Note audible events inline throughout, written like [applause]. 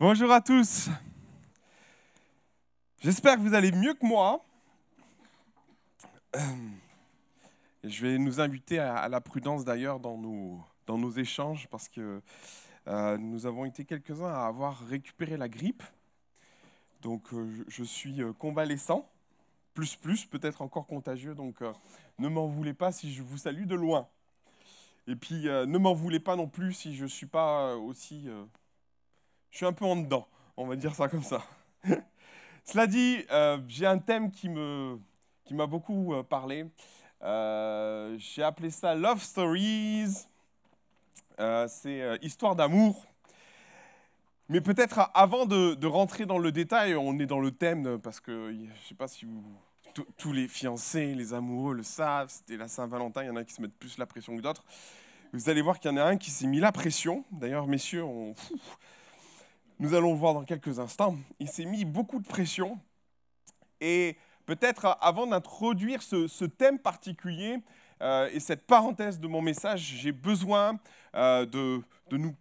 Bonjour à tous. J'espère que vous allez mieux que moi. Je vais nous inviter à la prudence d'ailleurs dans nos, échanges parce que euh, nous avons été quelques-uns à avoir récupéré la grippe. Donc euh, je suis euh, convalescent, plus plus, peut-être encore contagieux. Donc ne m'en voulez pas si je vous salue de loin. Et puis ne m'en voulez pas non plus si je ne suis pas aussi... je suis un peu en dedans, on va dire ça comme ça. [laughs] Cela dit, j'ai un thème qui m'a qui beaucoup parlé. j'ai appelé ça Love Stories euh, c'est euh, Histoire d'amour. Mais peut-être avant de, rentrer dans le détail, on est dans le thème parce que je ne sais pas si tous les fiancés, les amoureux le savent, c'était la Saint-Valentin, il y en a qui se mettent plus la pression que d'autres. Vous allez voir qu'il y en a un qui s'est mis la pression. D'ailleurs, messieurs, nous allons voir dans quelques instants. Il s'est mis beaucoup de pression. Et peut-être avant d'introduire ce, thème particulier, euh, et cette parenthèse de mon message, j'ai besoin euh, de, nous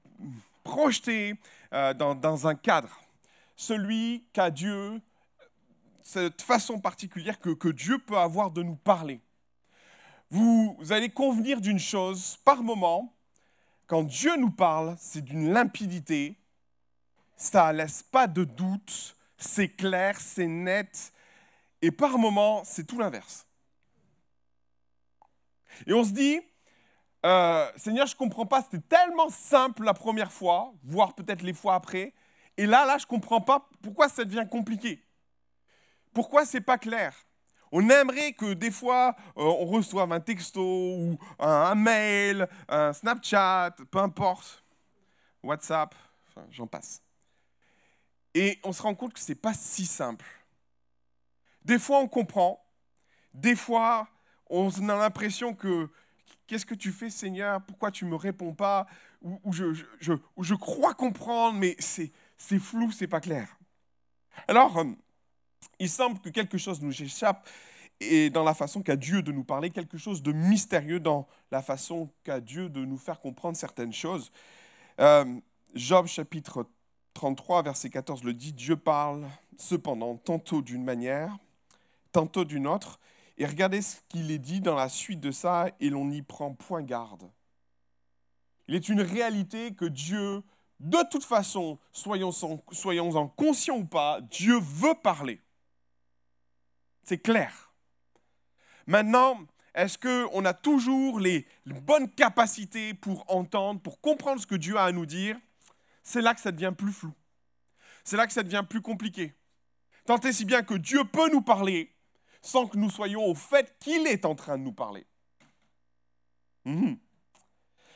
projeter euh, dans, un cadre, celui qu'a Dieu, cette façon particulière que, que Dieu peut avoir de nous parler. Vous, vous allez convenir d'une chose, par moment, quand Dieu nous parle, c'est d'une limpidité, ça laisse pas de doute, c'est clair, c'est net, et par moment, c'est tout l'inverse. Et on se dit, euh, Seigneur, je ne comprends pas, c'était tellement simple la première fois, voire peut-être les fois après. Et là, là, je ne comprends pas pourquoi ça devient compliqué. Pourquoi c'est pas clair? On aimerait que des fois, euh, on reçoive un texto ou un, mail, un Snapchat, peu importe, WhatsApp, enfin, j'en passe. Et on se rend compte que ce n'est pas si simple. Des fois, on comprend. Des fois, on a l'impression que qu'est-ce que tu fais Seigneur? Pourquoi tu ne me réponds pas? Ou, je, je, crois comprendre, mais c'est, c'est flou, c'est pas clair. Alors, euh, il semble que quelque chose nous échappe et dans la façon qu'a Dieu de nous parler, quelque chose de mystérieux dans la façon qu'a Dieu de nous faire comprendre certaines choses. Euh, Job chapitre 33, verset 14 le dit, Dieu parle cependant tantôt d'une manière, tantôt d'une autre, et regardez ce qu'il est dit dans la suite de ça, et l'on n'y prend point garde. Il est une réalité que Dieu, de toute façon, soyons en conscients ou pas, Dieu veut parler. C'est clair. Maintenant, est-ce qu'on a toujours les bonnes capacités pour entendre, pour comprendre ce que Dieu a à nous dire? C'est là que ça devient plus flou. C'est là que ça devient plus compliqué. Tant et si bien que Dieu peut nous parler, sans que nous soyons au fait qu'il est en train de nous parler. Mhm.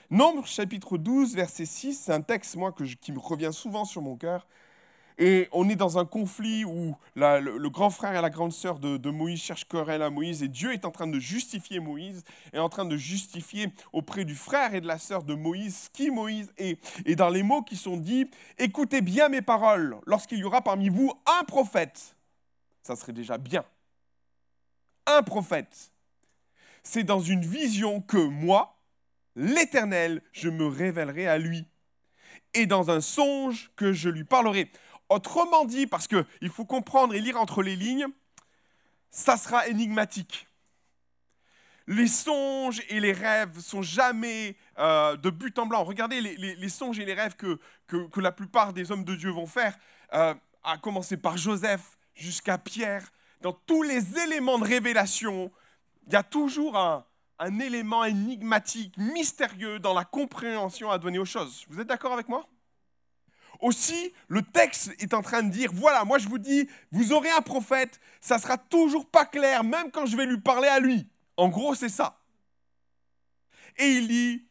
Nombre chapitre 12, verset 6, c'est un texte moi, qui me revient souvent sur mon cœur. Et on est dans un conflit où le, grand frère et la grande sœur de, Moïse cherchent querelle à Moïse et Dieu est en train de justifier Moïse, est en train de justifier auprès du frère et de la sœur de Moïse qui Moïse est. Et dans les mots qui sont dits, écoutez bien mes paroles, lorsqu'il y aura parmi vous un prophète, ça serait déjà bien un prophète. C'est dans une vision que moi, l'Éternel, je me révélerai à lui. Et dans un songe que je lui parlerai. Autrement dit, parce qu'il faut comprendre et lire entre les lignes, ça sera énigmatique. Les songes et les rêves sont jamais euh, de but en blanc. Regardez les, songes et les rêves que, que, la plupart des hommes de Dieu vont faire, euh, à commencer par Joseph jusqu'à Pierre, dans tous les éléments de révélation, il y a toujours un, élément énigmatique, mystérieux dans la compréhension à donner aux choses. Vous êtes d'accord avec moi? Aussi, le texte est en train de dire, voilà, moi je vous dis, vous aurez un prophète, ça sera toujours pas clair, même quand je vais lui parler à lui. En gros, c'est ça. Et il dit,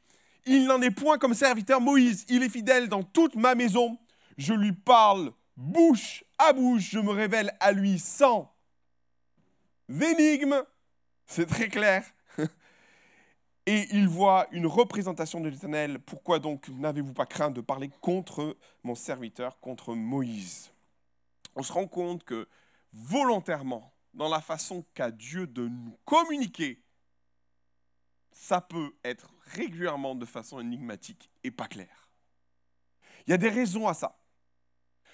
il n'en est point comme serviteur Moïse, il est fidèle dans toute ma maison, je lui parle bouche à bouche, je me révèle à lui sans énigmes, c'est très clair. Et il voit une représentation de l'Éternel. Pourquoi donc n'avez-vous pas craint de parler contre mon serviteur, contre Moïse? On se rend compte que volontairement, dans la façon qu'a Dieu de nous communiquer, ça peut être régulièrement de façon énigmatique et pas clair. Il y a des raisons à ça.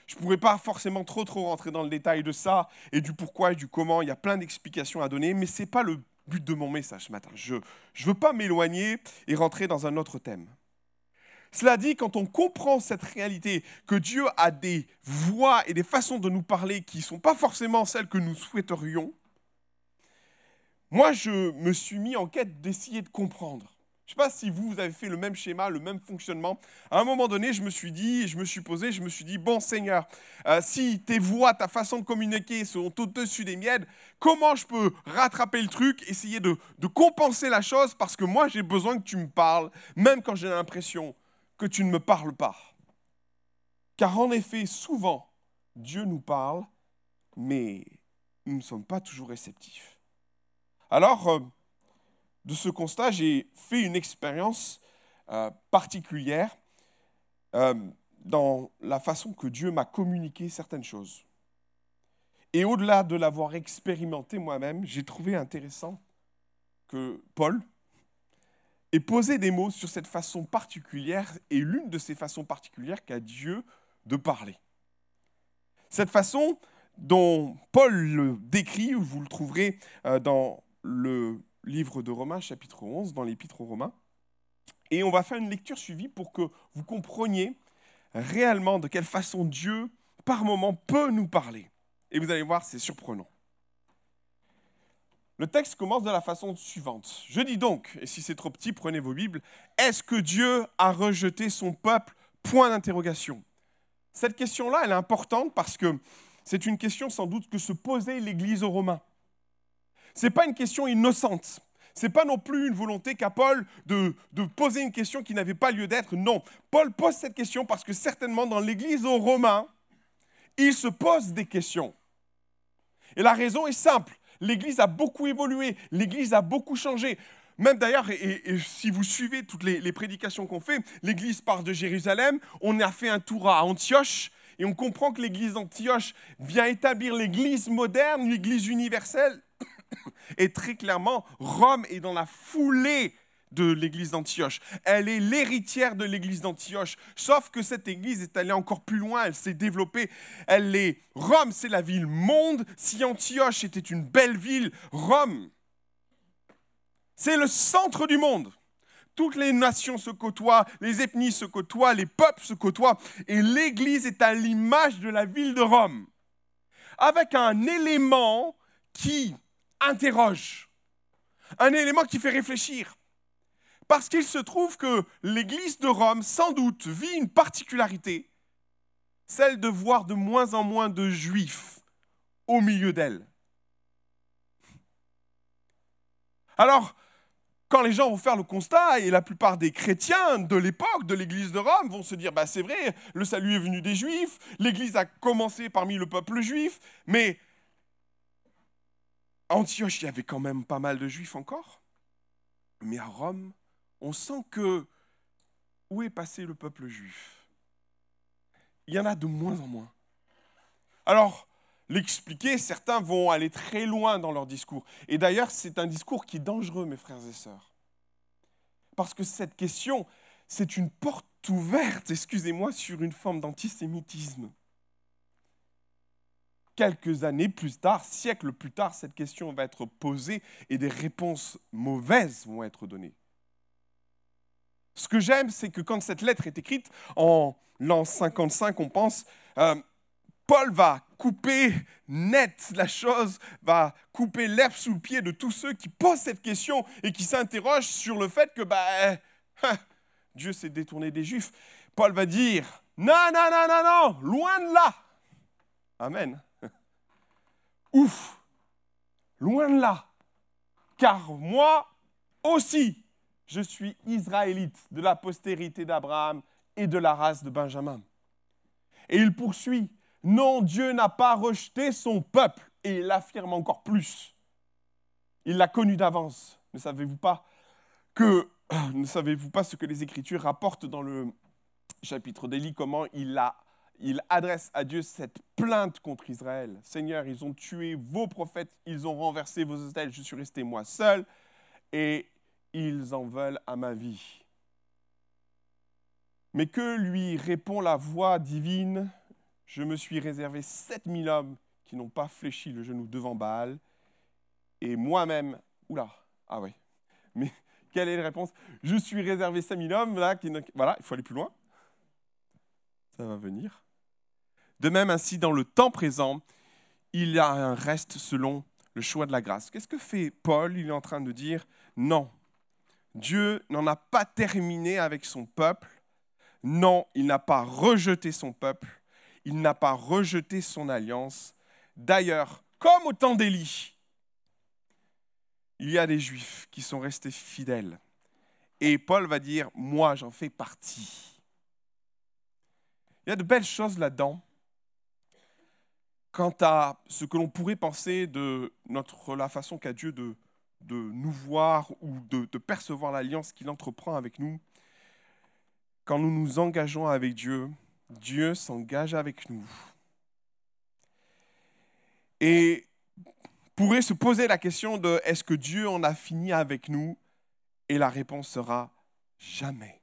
Je ne pourrais pas forcément trop trop rentrer dans le détail de ça et du pourquoi et du comment. Il y a plein d'explications à donner, mais ce n'est pas le but de mon message ce matin. Je ne veux pas m'éloigner et rentrer dans un autre thème. Cela dit, quand on comprend cette réalité, que Dieu a des voix et des façons de nous parler qui ne sont pas forcément celles que nous souhaiterions, moi je me suis mis en quête d'essayer de comprendre. Je ne sais pas si vous, avez fait le même schéma, le même fonctionnement. À un moment donné, je me suis dit, je me suis posé, je me suis dit, bon Seigneur, euh, si tes voix, ta façon de communiquer sont au-dessus des miennes, comment je peux rattraper le truc, essayer de, de compenser la chose, parce que moi, j'ai besoin que tu me parles, même quand j'ai l'impression que tu ne me parles pas. Car en effet, souvent, Dieu nous parle, mais nous ne sommes pas toujours réceptifs. Alors, euh, de ce constat, j'ai fait une expérience euh, particulière euh, dans la façon que Dieu m'a communiqué certaines choses. Et au-delà de l'avoir expérimenté moi-même, j'ai trouvé intéressant que Paul ait posé des mots sur cette façon particulière et l'une de ces façons particulières qu'a Dieu de parler. Cette façon dont Paul le décrit, vous le trouverez euh, dans le livre de Romains, chapitre 11, dans l'épître aux Romains. Et on va faire une lecture suivie pour que vous compreniez réellement de quelle façon Dieu, par moment, peut nous parler. Et vous allez voir, c'est surprenant. Le texte commence de la façon suivante. Je dis donc, et si c'est trop petit, prenez vos Bibles, est-ce que Dieu a rejeté son peuple? Point d'interrogation. Cette question-là, elle est importante parce que c'est une question sans doute que se posait l'Église aux Romains. Ce n'est pas une question innocente. Ce n'est pas non plus une volonté qu'a Paul de, de, poser une question qui n'avait pas lieu d'être. Non, Paul pose cette question parce que certainement dans l'Église aux Romains, il se pose des questions. Et la raison est simple. L'Église a beaucoup évolué, l'Église a beaucoup changé. Même d'ailleurs, et, si vous suivez toutes les, les prédications qu'on fait, l'Église part de Jérusalem, on a fait un tour à Antioche, et on comprend que l'Église d'Antioche vient établir l'Église moderne, l'Église universelle, [coughs] et très clairement, Rome est dans la foulée de l'église d'Antioche. Elle est l'héritière de l'église d'Antioche. Sauf que cette église est allée encore plus loin, elle s'est développée. Elle est Rome, c'est la ville monde. Si Antioche était une belle ville, Rome, c'est le centre du monde. Toutes les nations se côtoient, les ethnies se côtoient, les peuples se côtoient, et l'église est à l'image de la ville de Rome. Avec un élément qui interroge, un élément qui fait réfléchir. Parce qu'il se trouve que l'Église de Rome, sans doute, vit une particularité, celle de voir de moins en moins de juifs au milieu d'elle. Alors, quand les gens vont faire le constat, et la plupart des chrétiens de l'époque de l'Église de Rome vont se dire, bah, c'est vrai, le salut est venu des Juifs, l'Église a commencé parmi le peuple juif, mais Antioche, il y avait quand même pas mal de juifs encore. Mais à Rome, on sent que où est passé le peuple juif? Il y en a de moins en moins. Alors, l'expliquer, certains vont aller très loin dans leur discours. Et d'ailleurs, c'est un discours qui est dangereux, mes frères et sœurs. Parce que cette question, c'est une porte ouverte, excusez-moi, sur une forme d'antisémitisme quelques années plus tard, siècles plus tard, cette question va être posée et des réponses mauvaises vont être données. Ce que j'aime, c'est que quand cette lettre est écrite, en l'an 55, on pense, euh, Paul va couper net la chose, va couper l'herbe sous le pied de tous ceux qui posent cette question et qui s'interrogent sur le fait que bah, hein, Dieu s'est détourné des Juifs. Paul va dire, non, non, non, non, non, loin de là. Amen. Ouf, loin de là, car moi aussi, je suis israélite de la postérité d'Abraham et de la race de Benjamin. Et il poursuit, non, Dieu n'a pas rejeté son peuple, et il l'affirme encore plus. Il l'a connu d'avance. Ne savez-vous pas que [clears throat] ne savez-vous pas ce que les Écritures rapportent dans le chapitre d'Élie, comment il l'a il adresse à Dieu cette plainte contre Israël. Seigneur, ils ont tué vos prophètes, ils ont renversé vos hôtels, je suis resté moi seul, et ils en veulent à ma vie. Mais que lui répond la voix divine je me suis réservé 7000 hommes qui n'ont pas fléchi le genou devant Baal, et moi-même, oula, ah ouais, mais quelle est la réponse? Je suis réservé 5000 hommes, là, qui, voilà, il faut aller plus loin. Ça va venir. De même, ainsi, dans le temps présent, il y a un reste selon le choix de la grâce. Qu'est-ce que fait Paul? Il est en train de dire, non, Dieu n'en a pas terminé avec son peuple. Non, il n'a pas rejeté son peuple. Il n'a pas rejeté son alliance. D'ailleurs, comme au temps d'Élie, il y a des juifs qui sont restés fidèles. Et Paul va dire, moi j'en fais partie. Il y a de belles choses là-dedans quant à ce que l'on pourrait penser de notre, la façon qu'a Dieu de, nous voir ou de, de percevoir l'alliance qu'il entreprend avec nous. Quand nous nous engageons avec Dieu, Dieu s'engage avec nous. Et pourrait se poser la question de est-ce que Dieu en a fini avec nous? Et la réponse sera jamais.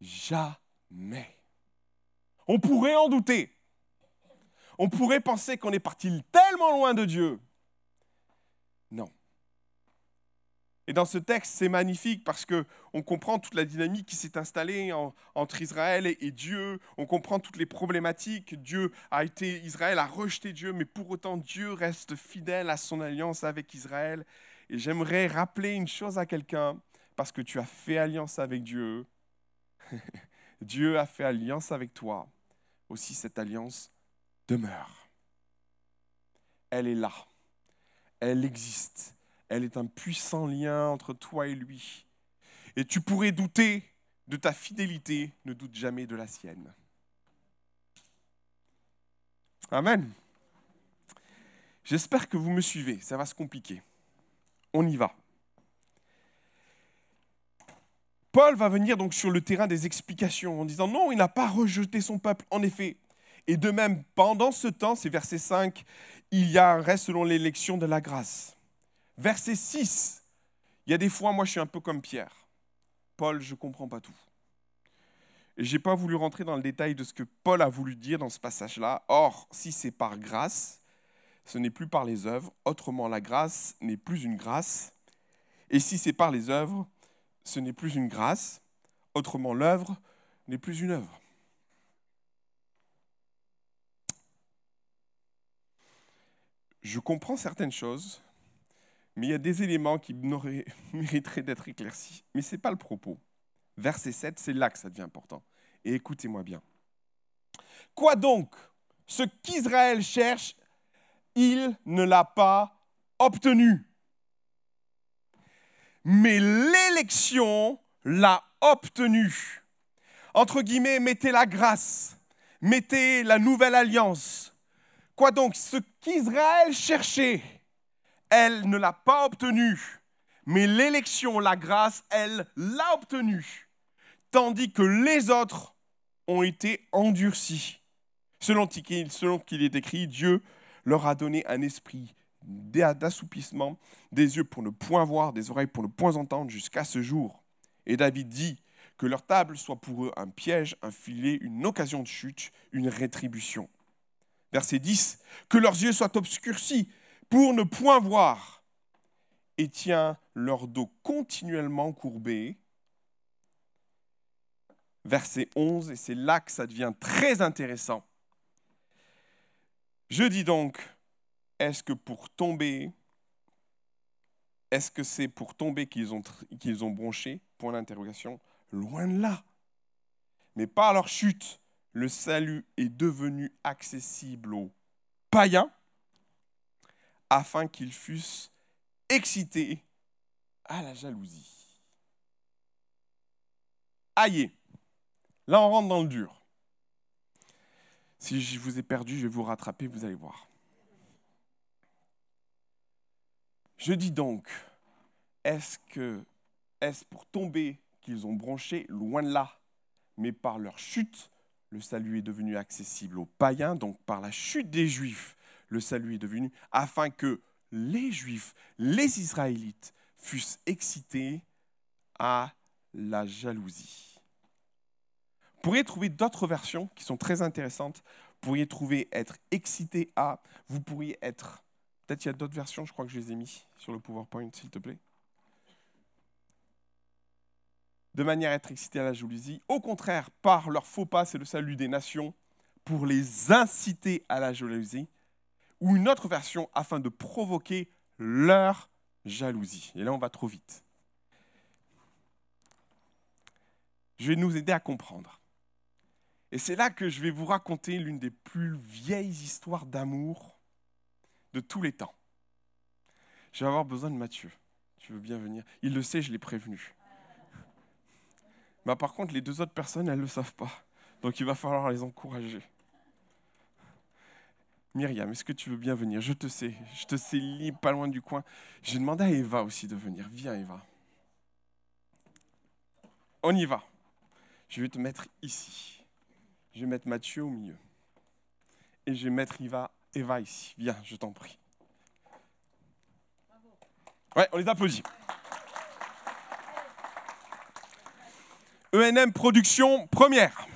Jamais. On pourrait en douter. On pourrait penser qu'on est parti tellement loin de Dieu. Non. Et dans ce texte, c'est magnifique parce que on comprend toute la dynamique qui s'est installée entre Israël et, Dieu. On comprend toutes les problématiques. Dieu a été, Israël a rejeté Dieu, mais pour autant Dieu reste fidèle à son alliance avec Israël. Et j'aimerais rappeler une chose à quelqu'un parce que tu as fait alliance avec Dieu. [laughs] Dieu a fait alliance avec toi. Aussi cette alliance demeure. Elle est là. Elle existe elle est un puissant lien entre toi et lui. Et tu pourrais douter de ta fidélité, ne doute jamais de la sienne. Amen. J'espère que vous me suivez, ça va se compliquer. On y va. Paul va venir donc sur le terrain des explications en disant non, il n'a pas rejeté son peuple, en effet. Et de même, pendant ce temps, c'est verset 5, il y a un reste selon l'élection de la grâce. Verset 6, il y a des fois, moi je suis un peu comme Pierre. Paul, je ne comprends pas tout. Je n'ai pas voulu rentrer dans le détail de ce que Paul a voulu dire dans ce passage-là. Or, si c'est par grâce, ce n'est plus par les œuvres. Autrement, la grâce n'est plus une grâce. Et si c'est par les œuvres, ce n'est plus une grâce. Autrement, l'œuvre n'est plus une œuvre. Je comprends certaines choses, mais il y a des éléments qui [laughs] mériteraient d'être éclaircis. Mais ce n'est pas le propos. Verset 7, c'est là que ça devient important. Et écoutez-moi bien. Quoi donc? Ce qu'Israël cherche, il ne l'a pas obtenu. Mais l'élection l'a obtenu. Entre guillemets, mettez la grâce, mettez la nouvelle alliance. Quoi donc Ce qu'Israël cherchait, elle ne l'a pas obtenu. Mais l'élection, la grâce, elle l'a obtenue. Tandis que les autres ont été endurcis. Selon qu'il est écrit, Dieu leur a donné un esprit d'assoupissement, des yeux pour ne point voir, des oreilles pour ne point entendre jusqu'à ce jour. Et David dit que leur table soit pour eux un piège, un filet, une occasion de chute, une rétribution. Verset 10, que leurs yeux soient obscurcis, pour ne point voir, et tient leur dos continuellement courbé. Verset 11, et c'est là que ça devient très intéressant. Je dis donc, est-ce que pour tomber, est-ce que c'est pour tomber qu'ils ont, qu'ils ont bronché? Point d'interrogation. Loin de là. Mais par leur chute, le salut est devenu accessible aux païens afin qu'ils fussent excités à la jalousie. Aïe, là on rentre dans le dur. Si je vous ai perdu, je vais vous rattraper, vous allez voir. Je dis donc, est-ce que est-ce pour tomber qu'ils ont bronché loin de là, mais par leur chute, le salut est devenu accessible aux païens, donc par la chute des Juifs, le salut est devenu, afin que les Juifs, les Israélites, fussent excités à la jalousie. Vous pourriez trouver d'autres versions qui sont très intéressantes. Vous pourriez trouver être excité à. Vous pourriez être. Peut-être il y a d'autres versions, je crois que je les ai mis sur le PowerPoint, s'il te plaît. De manière à être excité à la jalousie. Au contraire, par leur faux pas, c'est le salut des nations, pour les inciter à la jalousie. Ou une autre version afin de provoquer leur jalousie. Et là, on va trop vite. Je vais nous aider à comprendre. Et c'est là que je vais vous raconter l'une des plus vieilles histoires d'amour de tous les temps. Je vais avoir besoin de Mathieu. Tu veux bien venir Il le sait, je l'ai prévenu. Mais par contre, les deux autres personnes, elles ne le savent pas. Donc il va falloir les encourager. Myriam, est-ce que tu veux bien venir? Je te sais, je te sais libre, pas loin du coin. J'ai demandé à Eva aussi de venir. Viens, Eva. On y va. Je vais te mettre ici. Je vais mettre Mathieu au milieu. Et je vais mettre Eva, Eva ici. Viens, je t'en prie. Ouais, on les applaudit. ENM Production première.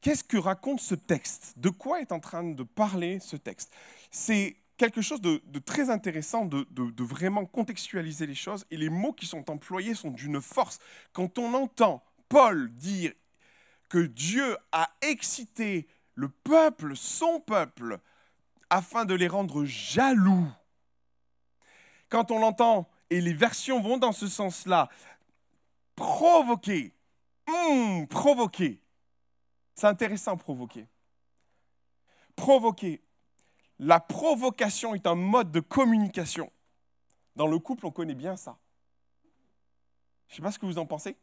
Qu'est-ce que raconte ce texte? De quoi est en train de parler ce texte? C'est quelque chose de, très intéressant de, de, vraiment contextualiser les choses et les mots qui sont employés sont d'une force. Quand on entend Paul dire que Dieu a excité le peuple, son peuple, afin de les rendre jaloux. Quand on l'entend, et les versions vont dans ce sens-là, provoquer, hum, provoquer, c'est intéressant provoquer. Provoquer. La provocation est un mode de communication. Dans le couple, on connaît bien ça. Je ne sais pas ce que vous en pensez.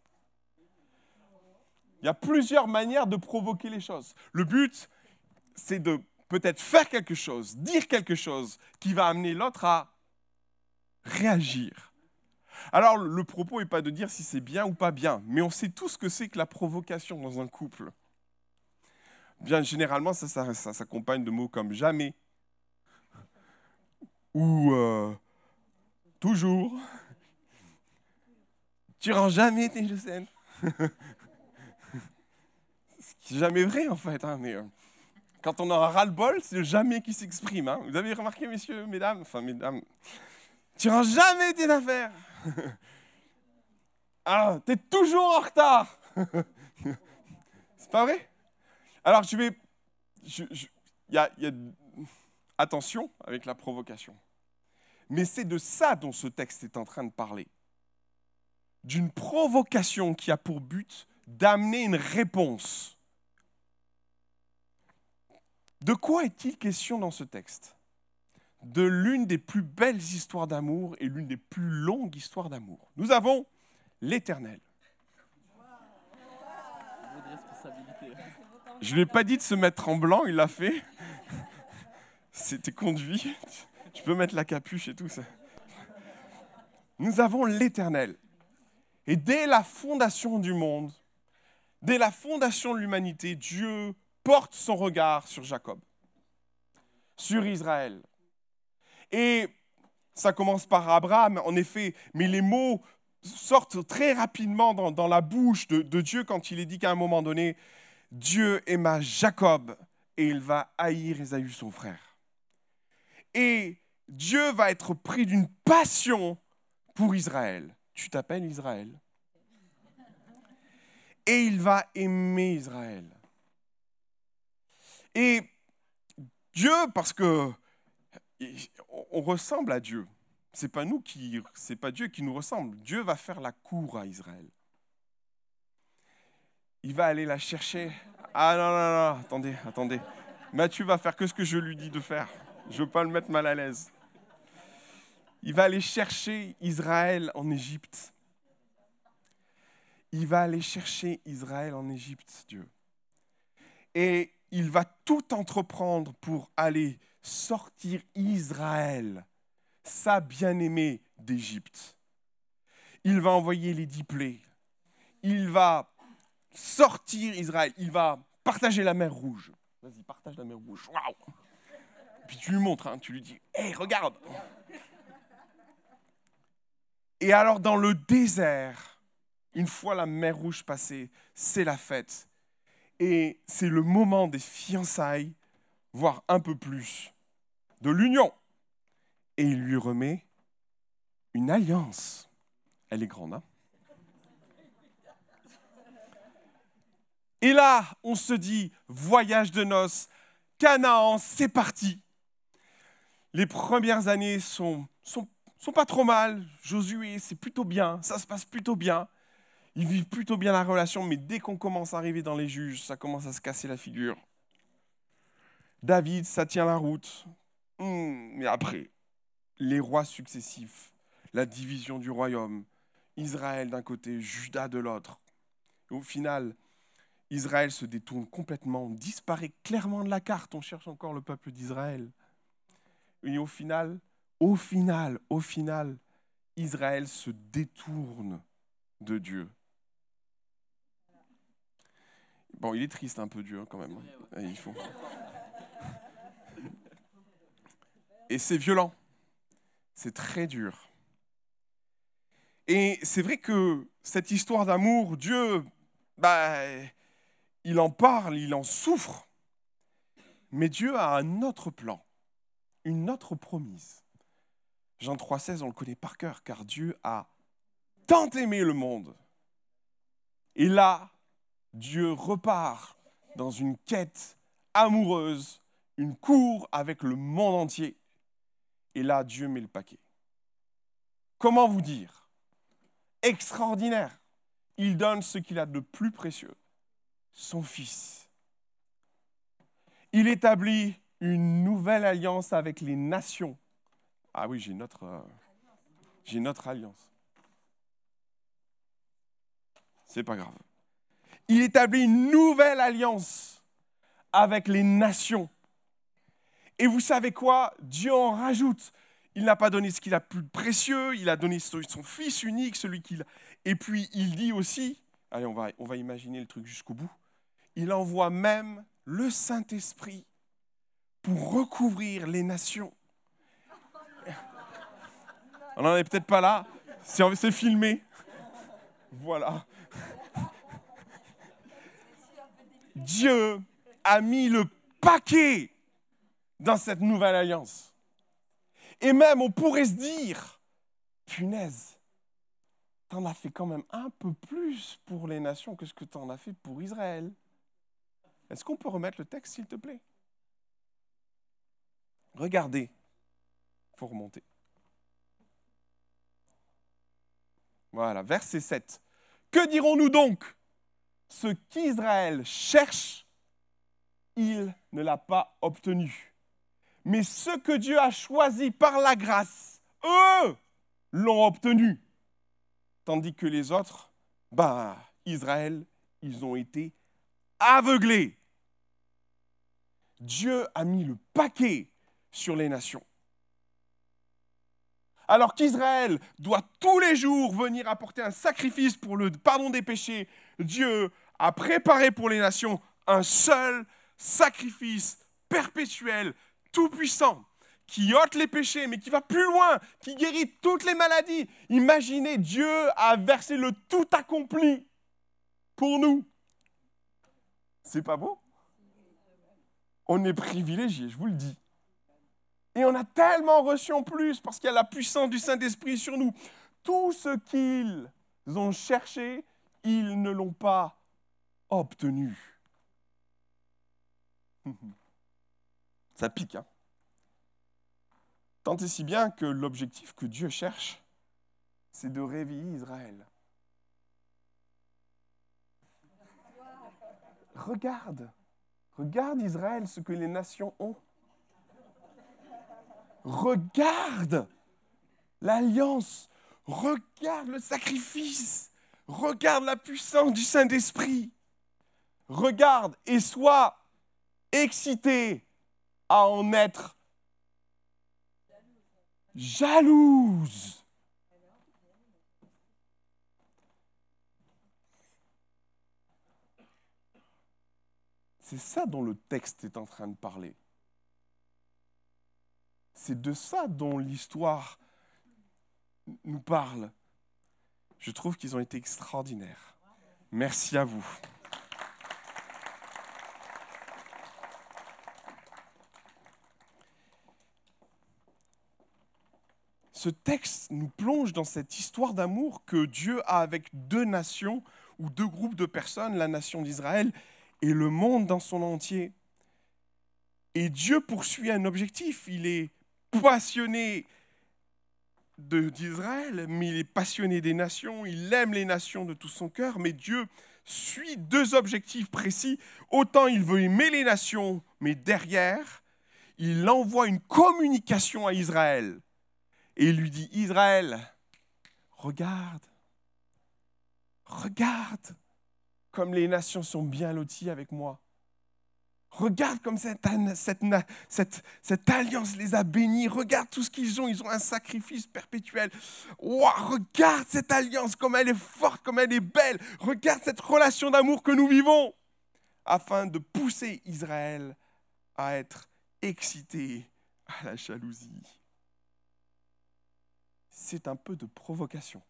Il y a plusieurs manières de provoquer les choses. Le but, c'est de peut-être faire quelque chose, dire quelque chose qui va amener l'autre à réagir. Alors le propos n'est pas de dire si c'est bien ou pas bien, mais on sait tout ce que c'est que la provocation dans un couple. Bien, généralement, ça, s'accompagne de mots comme jamais ou euh, toujours. Tu rends jamais tes scènes. [laughs] C'est jamais vrai en fait. Hein, mais, euh, quand on un ras-le-bol, c'est jamais qui s'exprime. Hein. Vous avez remarqué, messieurs, mesdames Enfin, mesdames. Tu rends jamais tes affaires. [laughs] ah, t'es toujours en retard. [laughs] c'est pas vrai? Alors, je vais. A, y a, attention avec la provocation. Mais c'est de ça dont ce texte est en train de parler. D'une provocation qui a pour but d'amener une réponse. De quoi est-il question dans ce texte? De l'une des plus belles histoires d'amour et l'une des plus longues histoires d'amour. Nous avons l'Éternel. Je ne lui ai pas dit de se mettre en blanc, il l'a fait. [laughs] C'était conduit. Tu peux mettre la capuche et tout ça. Nous avons l'Éternel. Et dès la fondation du monde, dès la fondation de l'humanité, Dieu porte son regard sur Jacob, sur Israël. Et ça commence par Abraham, en effet, mais les mots sortent très rapidement dans, la bouche de, Dieu quand il est dit qu'à un moment donné, Dieu aima Jacob et il va haïr Esaü, son frère. Et Dieu va être pris d'une passion pour Israël. Tu t'appelles Israël? Et il va aimer Israël. Et Dieu, parce que on ressemble à Dieu. C'est pas nous qui, c'est pas Dieu qui nous ressemble. Dieu va faire la cour à Israël. Il va aller la chercher. Ah non non non, attendez, attendez. Matthieu va faire que ce que je lui dis de faire. Je veux pas le mettre mal à l'aise. Il va aller chercher Israël en Égypte. Il va aller chercher Israël en Égypte, Dieu. Et il va tout entreprendre pour aller sortir Israël, sa bien-aimée d'Égypte. Il va envoyer les dix plaies. Il va sortir Israël. Il va partager la mer rouge. Vas-y, partage la mer rouge. Waouh Puis tu lui montres, hein, tu lui dis Hé, regarde Et alors, dans le désert, Une fois la mer rouge passée, c'est la fête. Et c'est le moment des fiançailles, voire un peu plus, de l'union. Et il lui remet une alliance. Elle est grande, hein Et là, on se dit, voyage de noces, Canaan, c'est parti. Les premières années sont, sont, sont pas trop mal. Josué, c'est plutôt bien, ça se passe plutôt bien. Ils vivent plutôt bien la relation, mais dès qu'on commence à arriver dans les juges, ça commence à se casser la figure. David, ça tient la route. Hmm, mais après, les rois successifs, la division du royaume, Israël d'un côté, Judas de l'autre. Au final, Israël se détourne complètement, disparaît clairement de la carte. On cherche encore le peuple d'Israël. Et au final, au final, au final, Israël se détourne de Dieu. Bon, il est triste un peu Dieu quand même. Hein. Il faut. Et c'est violent. C'est très dur. Et c'est vrai que cette histoire d'amour, Dieu, bah, il en parle, il en souffre. Mais Dieu a un autre plan, une autre promise. Jean 3,16, on le connaît par cœur, car Dieu a tant aimé le monde. Et là, Dieu repart dans une quête amoureuse, une cour avec le monde entier. Et là, Dieu met le paquet. Comment vous dire? Extraordinaire. Il donne ce qu'il a de plus précieux son Fils. Il établit une nouvelle alliance avec les nations. Ah oui, j'ai notre, euh, j'ai notre alliance. C'est pas grave. Il établit une nouvelle alliance avec les nations. Et vous savez quoi? Dieu en rajoute. Il n'a pas donné ce qu'il a plus précieux, il a donné son fils unique, celui qu'il... Et puis il dit aussi, allez, on va, on va imaginer le truc jusqu'au bout, il envoie même le Saint-Esprit pour recouvrir les nations. On n'en est peut-être pas là, c'est filmé. Voilà. Dieu a mis le paquet dans cette nouvelle alliance. Et même, on pourrait se dire, punaise, t'en as fait quand même un peu plus pour les nations que ce que t'en as fait pour Israël. Est-ce qu'on peut remettre le texte, s'il te plaît? Regardez. Il faut remonter. Voilà, verset 7. Que dirons-nous donc? Ce qu'Israël cherche, il ne l'a pas obtenu. Mais ce que Dieu a choisi par la grâce, eux l'ont obtenu. Tandis que les autres, bah, Israël, ils ont été aveuglés. Dieu a mis le paquet sur les nations. Alors qu'Israël doit tous les jours venir apporter un sacrifice pour le pardon des péchés, Dieu a préparé pour les nations un seul sacrifice perpétuel, tout-puissant, qui ôte les péchés, mais qui va plus loin, qui guérit toutes les maladies. Imaginez, Dieu a versé le tout accompli pour nous. C'est pas beau? On est privilégié, je vous le dis. Et on a tellement reçu en plus parce qu'il y a la puissance du Saint-Esprit sur nous. Tout ce qu'ils ont cherché, ils ne l'ont pas obtenu. [laughs] Ça pique, hein Tant et si bien que l'objectif que Dieu cherche, c'est de réveiller Israël. Regarde, Regarde Israël, ce que les nations ont. Regarde l'alliance. Regarde le sacrifice. Regarde la puissance du Saint-Esprit. Regarde et sois excité à en être jalouse. C'est ça dont le texte est en train de parler. C'est de ça dont l'histoire nous parle. Je trouve qu'ils ont été extraordinaires. Merci à vous. Ce texte nous plonge dans cette histoire d'amour que Dieu a avec deux nations ou deux groupes de personnes, la nation d'Israël et le monde dans son entier. Et Dieu poursuit un objectif. Il est passionné d'Israël, mais il est passionné des nations, il aime les nations de tout son cœur, mais Dieu suit deux objectifs précis. Autant il veut aimer les nations, mais derrière, il envoie une communication à Israël. Et il lui dit, Israël, regarde, regarde comme les nations sont bien loties avec moi. Regarde comme cette, alliance les a bénis. Regarde tout ce qu'ils ont. Ils ont un sacrifice perpétuel. regarde cette alliance, comme elle est forte, comme elle est belle. Regarde cette relation d'amour que nous vivons. Afin de pousser Israël à être excité à la jalousie. C'est un peu de provocation.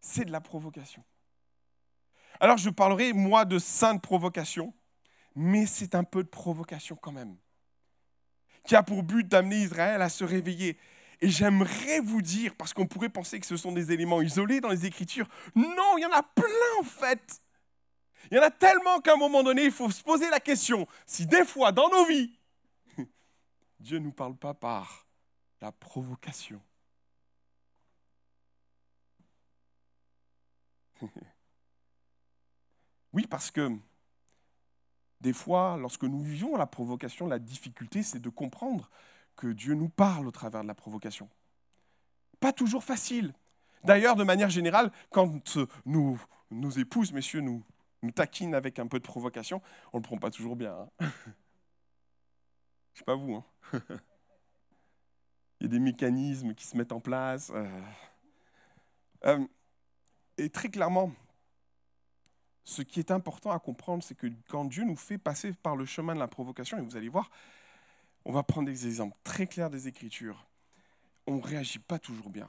C'est de la provocation. Alors je parlerai, moi, de sainte provocation, mais c'est un peu de provocation quand même, qui a pour but d'amener Israël à se réveiller. Et j'aimerais vous dire, parce qu'on pourrait penser que ce sont des éléments isolés dans les Écritures, non, il y en a plein en fait. Il y en a tellement qu'à un moment donné, il faut se poser la question, si des fois dans nos vies, [laughs] Dieu ne nous parle pas par la provocation. [laughs] Oui, parce que des fois, lorsque nous vivons la provocation, la difficulté, c'est de comprendre que Dieu nous parle au travers de la provocation. Pas toujours facile. D'ailleurs, de manière générale, quand nos épouses, messieurs, nous, nous taquinent avec un peu de provocation, on ne le prend pas toujours bien. Hein. Je ne sais pas vous. Hein. Il y a des mécanismes qui se mettent en place. Euh. Euh, et très clairement, ce qui est important à comprendre, c'est que quand Dieu nous fait passer par le chemin de la provocation, et vous allez voir, on va prendre des exemples très clairs des Écritures, on ne réagit pas toujours bien.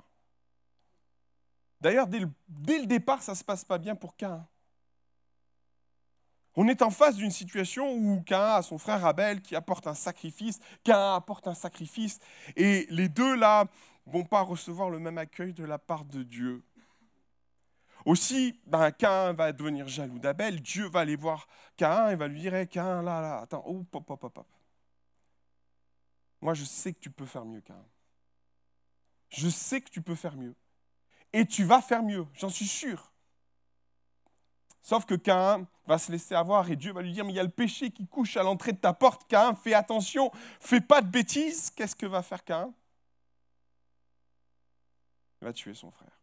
D'ailleurs, dès, le, départ, ça ne se passe pas bien pour Cain. On est en face d'une situation où Cain a son frère Abel qui apporte un sacrifice, Cain apporte un sacrifice, et les deux là vont pas recevoir le même accueil de la part de Dieu. Aussi, ben, Cain va devenir jaloux d'Abel. Dieu va aller voir Cain et va lui dire hey, Cain, là, là, attends, oh, pop, pop, pop. Moi, je sais que tu peux faire mieux, Cain. Je sais que tu peux faire mieux. Et tu vas faire mieux, j'en suis sûr. Sauf que Cain va se laisser avoir et Dieu va lui dire Mais il y a le péché qui couche à l'entrée de ta porte, Cain, fais attention, fais pas de bêtises. Qu'est-ce que va faire Cain Il va tuer son frère.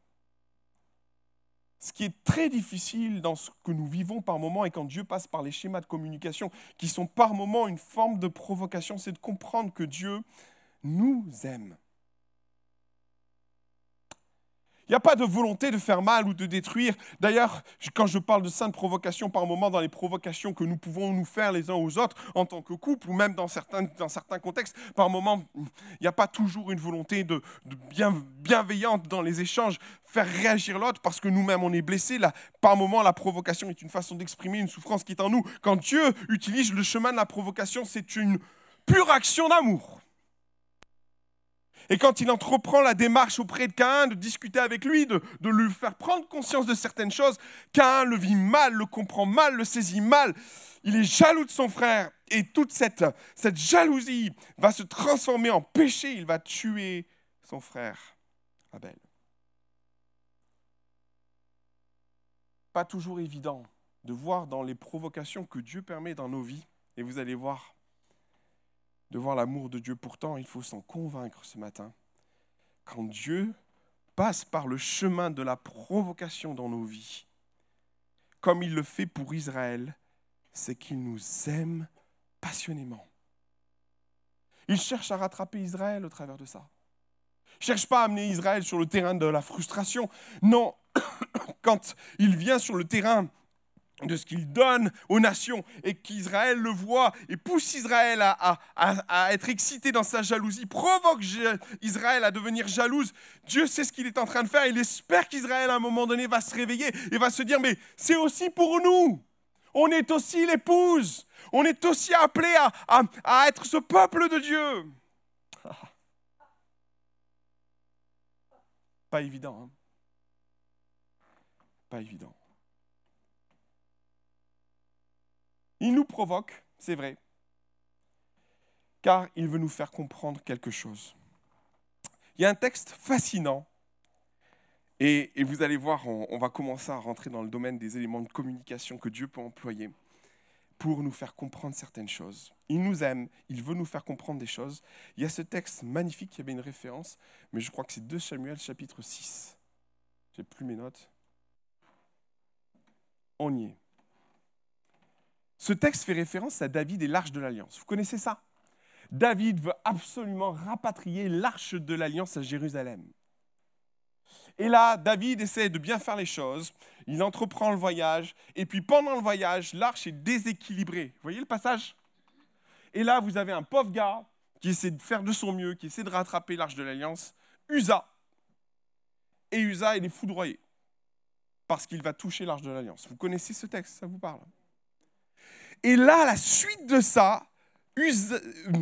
Ce qui est très difficile dans ce que nous vivons par moments et quand Dieu passe par les schémas de communication qui sont par moments une forme de provocation, c'est de comprendre que Dieu nous aime. Il n'y a pas de volonté de faire mal ou de détruire. D'ailleurs, quand je parle de sainte provocation, par moment, dans les provocations que nous pouvons nous faire les uns aux autres en tant que couple, ou même dans certains, contextes, par moment, il n'y a pas toujours une volonté de, bien, bienveillante dans les échanges, faire réagir l'autre parce que nous-mêmes on est blessés. Là, par moment, la provocation est une façon d'exprimer une souffrance qui est en nous. Quand Dieu utilise le chemin de la provocation, c'est une pure action d'amour. Et quand il entreprend la démarche auprès de Caïn, de discuter avec lui, de, lui faire prendre conscience de certaines choses, Caïn le vit mal, le comprend mal, le saisit mal. Il est jaloux de son frère. Et toute cette, cette jalousie va se transformer en péché. Il va tuer son frère Abel. Pas toujours évident de voir dans les provocations que Dieu permet dans nos vies. Et vous allez voir, de voir l'amour de Dieu. Pourtant, il faut s'en convaincre ce matin. Quand Dieu passe par le chemin de la provocation dans nos vies, comme il le fait pour Israël, c'est qu'il nous aime passionnément. Il cherche à rattraper Israël au travers de ça. Il cherche pas à amener Israël sur le terrain de la frustration. Non, [coughs] quand il vient sur le terrain de ce qu'il donne aux nations et qu'Israël le voit et pousse Israël à, être excité dans sa jalousie, provoque Israël à devenir jalouse, Dieu sait ce qu'il est en train de faire. Il espère qu'Israël à un moment donné va se réveiller et va se dire mais c'est aussi pour nous. On est aussi l'épouse. On est aussi appelé à, à être ce peuple de Dieu. Pas évident. Hein Pas évident. Il nous provoque, c'est vrai, car il veut nous faire comprendre quelque chose. Il y a un texte fascinant, et, vous allez voir, on, va commencer à rentrer dans le domaine des éléments de communication que Dieu peut employer pour nous faire comprendre certaines choses. Il nous aime, il veut nous faire comprendre des choses. Il y a ce texte magnifique, qui avait une référence, mais je crois que c'est 2 Samuel chapitre 6. J'ai plus mes notes. On y est. Ce texte fait référence à David et l'arche de l'alliance. Vous connaissez ça? David veut absolument rapatrier l'arche de l'alliance à Jérusalem. Et là, David essaie de bien faire les choses. Il entreprend le voyage. Et puis pendant le voyage, l'arche est déséquilibrée. Vous voyez le passage? Et là, vous avez un pauvre gars qui essaie de faire de son mieux, qui essaie de rattraper l'arche de l'alliance, Usa. Et Usa, il est foudroyé parce qu'il va toucher l'arche de l'alliance. Vous connaissez ce texte, ça vous parle? Et là, la suite de ça,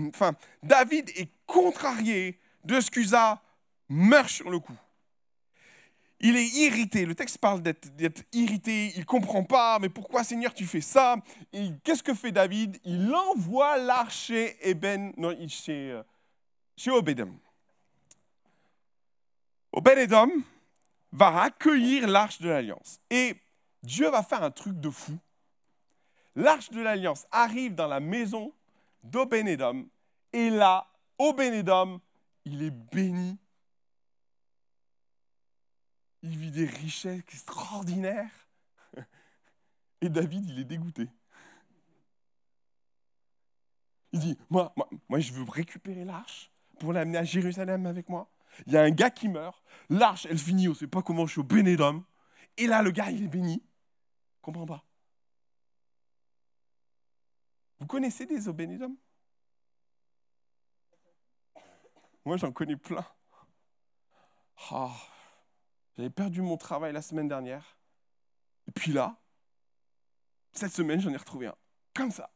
enfin, David est contrarié de ce qu'Usa meurt sur le coup. Il est irrité. Le texte parle d'être irrité. Il ne comprend pas. Mais pourquoi, Seigneur, tu fais ça? Qu'est-ce que fait David? Il envoie l'archer Eben, non, chez, euh, chez Obedem. Obededom va accueillir l'arche de l'alliance. Et Dieu va faire un truc de fou l'arche de l'alliance arrive dans la maison d'Obénédom, et là, Obénédom, il est béni. Il vit des richesses extraordinaires. [laughs] Et David, il est dégoûté. Il dit, moi, moi, moi je veux récupérer l'arche pour l'amener à Jérusalem avec moi. Il y a un gars qui meurt, l'arche, elle finit, on ne sait pas comment, je suis au Bénédom. Et là, le gars, il est béni. Comprends pas. Vous connaissez des obénédom Moi, j'en connais plein. Ah, J'avais perdu mon travail la semaine dernière. Et puis là, cette semaine, j'en ai retrouvé un. Comme ça.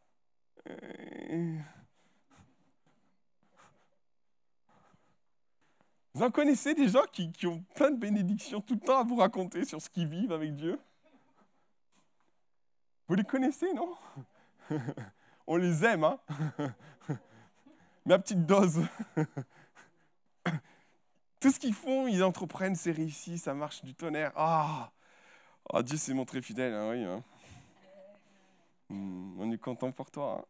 Vous en connaissez des gens qui, ont plein de bénédictions tout le temps à vous raconter sur ce qu'ils vivent avec Dieu? Vous les connaissez, non? On les aime, hein [laughs] Ma petite dose. [coughs] Tout ce qu'ils font, ils entreprennent, c'est réussi, ça marche du tonnerre. Ah, oh, Dieu s'est montré fidèle, hein, oui. Hein. Hmm, on est content pour toi. Hein.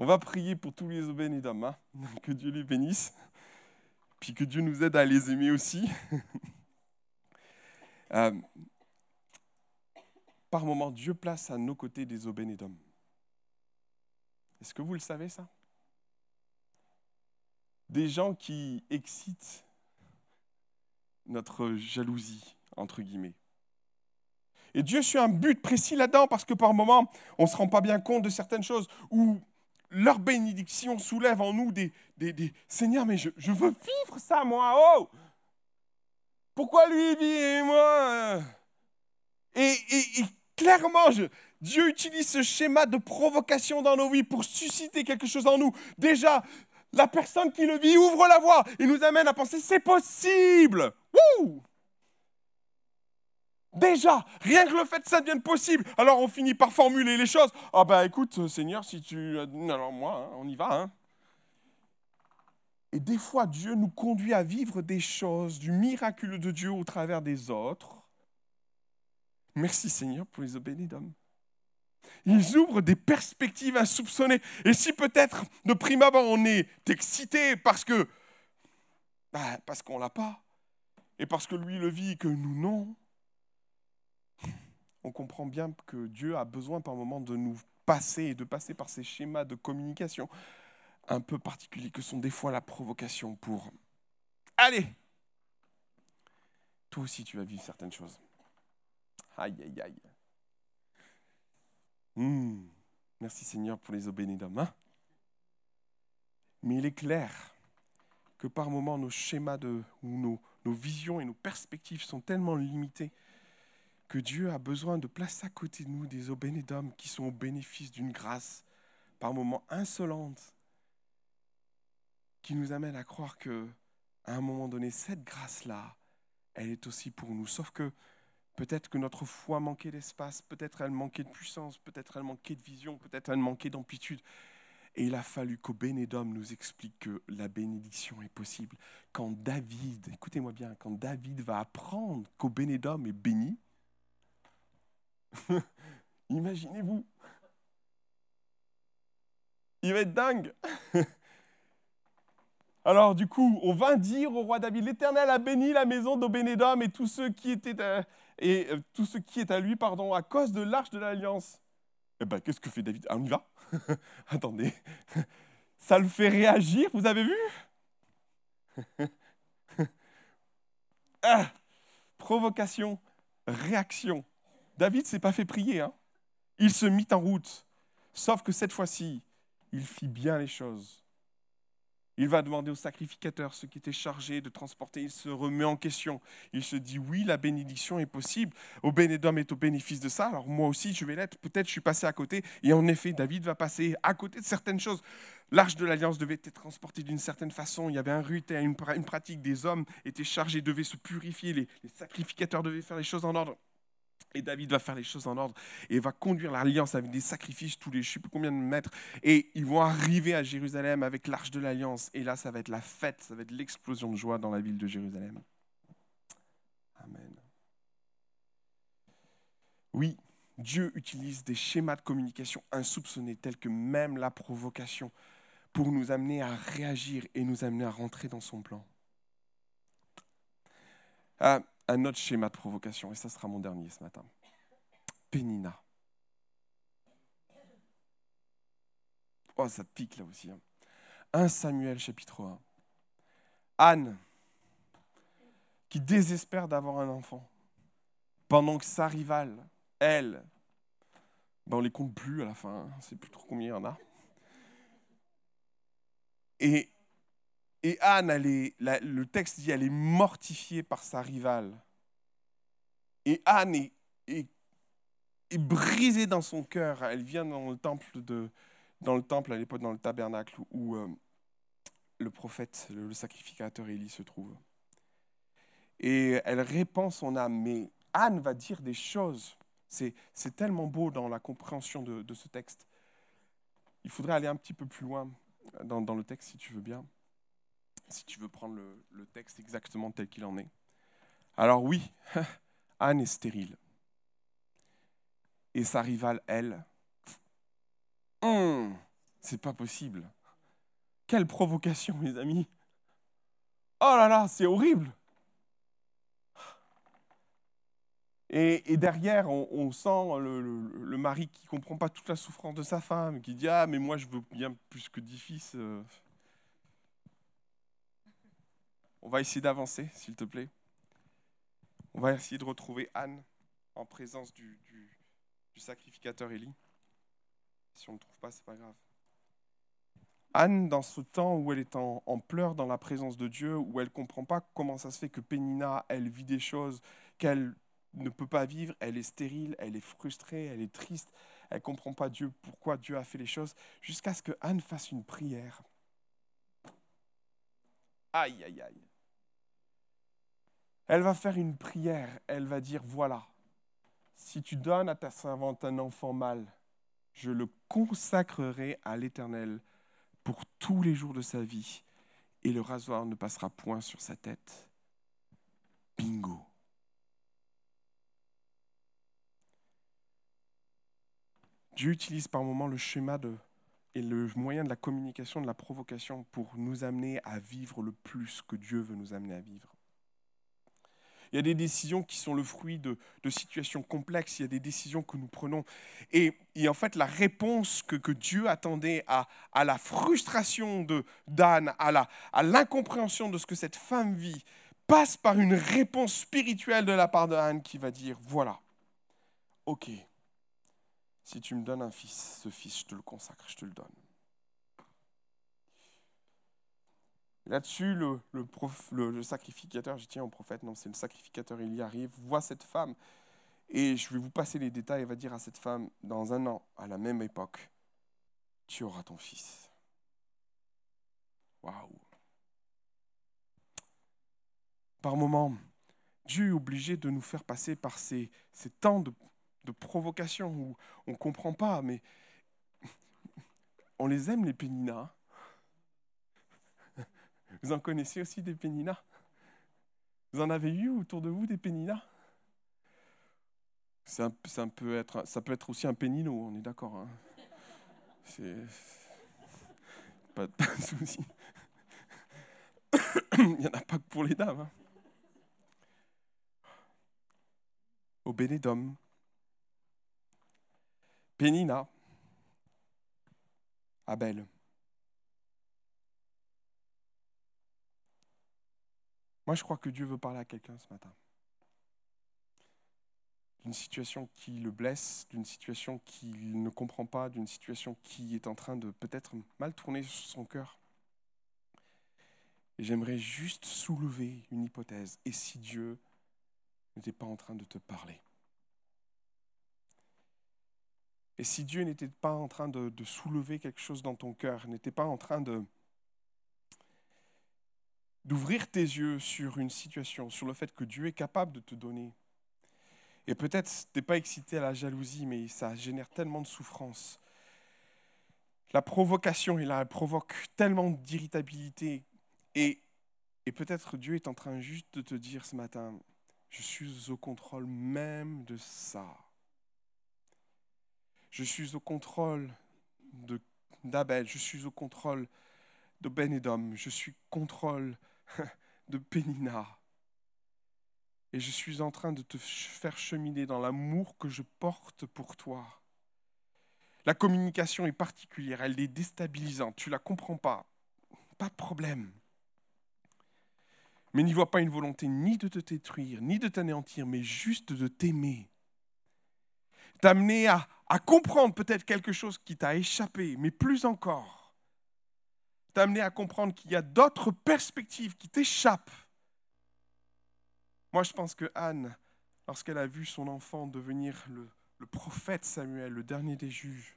On va prier pour tous les obénédom, hein [laughs] que Dieu les bénisse, puis que Dieu nous aide à les aimer aussi. [laughs] euh, par moments, Dieu place à nos côtés des obénédom. Est-ce que vous le savez ça? Des gens qui excitent notre jalousie, entre guillemets. Et Dieu suit un but précis là-dedans parce que par moments, on ne se rend pas bien compte de certaines choses ou leur bénédiction soulève en nous des, des, des Seigneur, mais je, veux vivre ça, moi. Oh Pourquoi lui vit et moi et Clairement, Dieu utilise ce schéma de provocation dans nos vies pour susciter quelque chose en nous. Déjà, la personne qui le vit ouvre la voie et nous amène à penser c'est possible. Déjà, rien que le fait que ça devienne possible, alors on finit par formuler les choses. Ah ben écoute, Seigneur, si tu... Alors moi, hein, on y va. Hein. Et des fois, Dieu nous conduit à vivre des choses, du miraculeux de Dieu au travers des autres Merci Seigneur pour les obénédom. Ils ouvrent des perspectives insoupçonnées. Et si peut-être de prime abord on est excité parce que bah, parce qu'on l'a pas, et parce que lui le vit et que nous non, on comprend bien que Dieu a besoin par moment de nous passer et de passer par ces schémas de communication un peu particuliers que sont des fois la provocation pour Allez, toi aussi tu vas vivre certaines choses. Aïe, aïe, aïe. Hmm. Merci Seigneur pour les obénédums. Hein Mais il est clair que par moments, nos schémas de, ou nos, nos visions et nos perspectives sont tellement limitées que Dieu a besoin de placer à côté de nous des obénédums qui sont au bénéfice d'une grâce par moments insolente qui nous amène à croire que à un moment donné cette grâce là elle est aussi pour nous sauf que peut-être que notre foi manquait d'espace peut-être elle manquait de puissance peut-être elle manquait de vision peut-être elle manquait d'amplitude et il a fallu qu'au Bénédom nous explique que la bénédiction est possible. Quand David, écoutez-moi bien, quand David va apprendre qu'au Bénédom est béni, [laughs] imaginez-vous, il va être dingue. [laughs] Alors du coup, on va dire au roi David, l'Éternel a béni la maison d'Obénédom et à, et euh, tout ce qui est à lui, pardon, à cause de l'arche de l'alliance. Eh ben, qu'est-ce que fait David? Ah, On y va [laughs] Attendez, ça le fait réagir, vous avez vu? Ah, Provocation, réaction. David s'est pas fait prier, hein. il se mit en route. Sauf que cette fois-ci, il fit bien les choses. Il va demander au sacrificateur ce qui était chargé de transporter. Il se remet en question. Il se dit oui, la bénédiction est possible. Au bénédom est au bénéfice de ça. Alors moi aussi, je vais l'être. Peut-être je suis passé à côté. Et en effet, David va passer à côté de certaines choses. L'arche de l'alliance devait être transportée d'une certaine façon. Il y avait un rite, une, une pratique. Des hommes étaient chargés, devaient se purifier. Les sacrificateurs devaient faire les choses en ordre. Et David va faire les choses en ordre et va conduire l'alliance avec des sacrifices tous les je ne sais plus combien de mètres. Et ils vont arriver à Jérusalem avec l'arche de l'alliance. Et là, ça va être la fête, ça va être l'explosion de joie dans la ville de Jérusalem. Amen. Oui, Dieu utilise des schémas de communication insoupçonnés tels que même la provocation pour nous amener à réagir et nous amener à rentrer dans son plan. Ah, un autre schéma de provocation, et ça sera mon dernier ce matin. Pénina. Oh, ça pique là aussi. 1 hein. Samuel chapitre 1. Anne, qui désespère d'avoir un enfant, pendant que sa rivale, elle, ben on les compte plus à la fin, on ne sait plus trop combien il y en a. Et et Anne, le texte dit, elle est mortifiée par sa rivale. Et Anne est, est, brisée dans son cœur. Elle vient dans le temple, à l'époque, dans le tabernacle où euh, le prophète, le, sacrificateur Élie se trouve. Et elle répand son âme. Mais Anne va dire des choses. C'est tellement beau dans la compréhension de, ce texte. Il faudrait aller un petit peu plus loin dans le texte, si tu veux bien si tu veux prendre le, texte exactement tel qu'il en est. Alors oui, [laughs] Anne est stérile. Et sa rivale, elle, hum, c'est pas possible. Quelle provocation, mes amis. Oh là là, c'est horrible. Et, derrière, on, sent le, mari qui ne comprend pas toute la souffrance de sa femme, qui dit Ah, mais moi, je veux bien plus que dix fils. Euh. On va essayer d'avancer, s'il te plaît. On va essayer de retrouver Anne en présence du, sacrificateur Élie. Si on ne le trouve pas, c'est pas grave. Anne, dans ce temps où elle est en, pleurs dans la présence de Dieu, où elle ne comprend pas comment ça se fait que Pénina, elle vit des choses qu'elle ne peut pas vivre, elle est stérile, elle est frustrée, elle est triste, elle ne comprend pas Dieu, pourquoi Dieu a fait les choses, jusqu'à ce que Anne fasse une prière. Aïe, aïe, aïe. Elle va faire une prière, elle va dire, voilà, si tu donnes à ta servante un enfant mâle, je le consacrerai à l'Éternel pour tous les jours de sa vie, et le rasoir ne passera point sur sa tête. Bingo. Dieu utilise par moments le schéma et le moyen de la communication, de la provocation pour nous amener à vivre le plus que Dieu veut nous amener à vivre. Il y a des décisions qui sont le fruit de, situations complexes, il y a des décisions que nous prenons. Et, en fait, la réponse que, Dieu attendait à, la frustration d'Anne, à l'incompréhension de ce que cette femme vit, passe par une réponse spirituelle de la part d'Anne qui va dire, voilà, ok, si tu me donnes un fils, ce fils, je te le consacre, je te le donne. Là-dessus, le, sacrificateur, je tiens au prophète, non, c'est le sacrificateur, il y arrive, voit cette femme, et je vais vous passer les détails, il va dire à cette femme, dans un an, à la même époque, tu auras ton fils. Waouh Par moments, Dieu est obligé de nous faire passer par ces, ces temps de, de provocation où on ne comprend pas, mais on les aime, les péninas. Vous en connaissez aussi des péninas Vous en avez eu autour de vous des péninas ça, peut être, aussi un pénino, on est d'accord. Hein C'est pas, de [laughs] souci. Il n'y en a pas que pour les dames. Hein. Au Bénédom, Pénina, Abel. Moi, je crois que Dieu veut parler à quelqu'un ce matin. D'une situation qui le blesse, d'une situation qu'il ne comprend pas, d'une situation qui est en train de peut-être mal tourner son cœur. Et j'aimerais juste soulever une hypothèse. Et si Dieu n'était pas en train de te parler? Et si Dieu n'était pas en train de, de, soulever quelque chose dans ton cœur, n'était pas en train de, d'ouvrir tes yeux sur une situation, sur le fait que Dieu est capable de te donner. Et peut-être tu n'es pas excité à la jalousie, mais ça génère tellement de souffrance. La provocation est là, elle provoque tellement d'irritabilité. Et, et peut-être Dieu est en train juste de te dire ce matin, je suis au contrôle même de ça. Je suis au contrôle d'Abel, je suis au contrôle de Ben je suis contrôle [laughs] de Pénina. Et je suis en train de te faire cheminer dans l'amour que je porte pour toi. La communication est particulière, elle est déstabilisante, tu la comprends pas. Pas de problème. Mais n'y vois pas une volonté ni de te détruire, ni de t'anéantir, mais juste de t'aimer. T'amener à, à comprendre peut-être quelque chose qui t'a échappé, mais plus encore, t'amener à comprendre qu'il y a d'autres perspectives qui t'échappent. Moi, je pense que Anne, lorsqu'elle a vu son enfant devenir le, le prophète Samuel, le dernier des juges,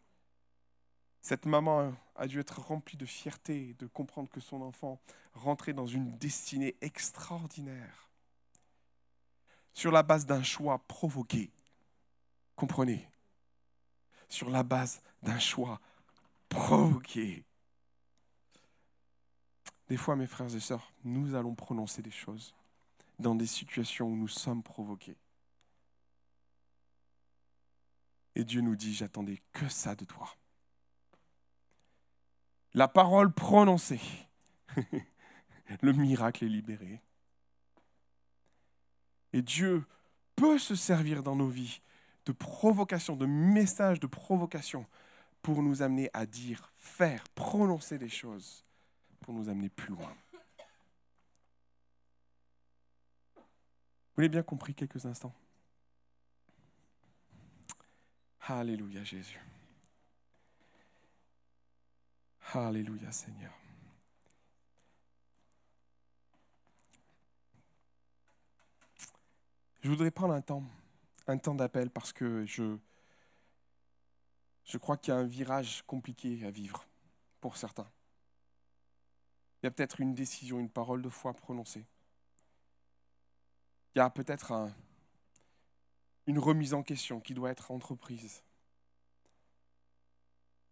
cette maman a dû être remplie de fierté de comprendre que son enfant rentrait dans une destinée extraordinaire sur la base d'un choix provoqué. Comprenez? Sur la base d'un choix provoqué. Des fois, mes frères et sœurs, nous allons prononcer des choses dans des situations où nous sommes provoqués. Et Dieu nous dit, j'attendais que ça de toi. La parole prononcée, [laughs] le miracle est libéré. Et Dieu peut se servir dans nos vies de provocation, de messages de provocation pour nous amener à dire, faire, prononcer des choses pour nous amener plus loin. Vous l'avez bien compris quelques instants Alléluia Jésus. Alléluia Seigneur. Je voudrais prendre un temps, un temps d'appel parce que je, je crois qu'il y a un virage compliqué à vivre pour certains. Il y a peut-être une décision, une parole de foi prononcée. Il y a peut-être une remise en question qui doit être entreprise.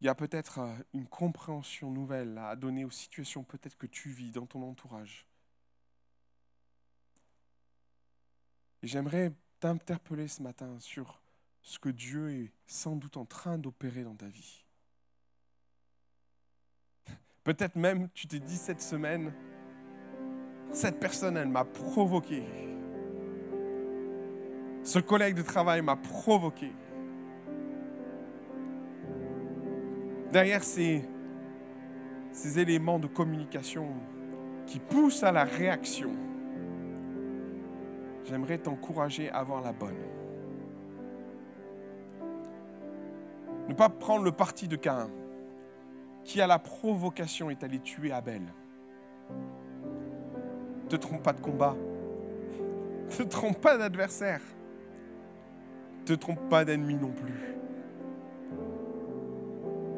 Il y a peut-être une compréhension nouvelle à donner aux situations peut-être que tu vis dans ton entourage. Et j'aimerais t'interpeller ce matin sur ce que Dieu est sans doute en train d'opérer dans ta vie. Peut-être même tu t'es dit cette semaine, cette personne, elle m'a provoqué. Ce collègue de travail m'a provoqué. Derrière ces, ces éléments de communication qui poussent à la réaction, j'aimerais t'encourager à avoir la bonne. Ne pas prendre le parti de Caïn, qui à la provocation est allé tuer Abel. Ne te trompe pas de combat. Ne te trompe pas d'adversaire. Ne te trompe pas d'ennemi non plus.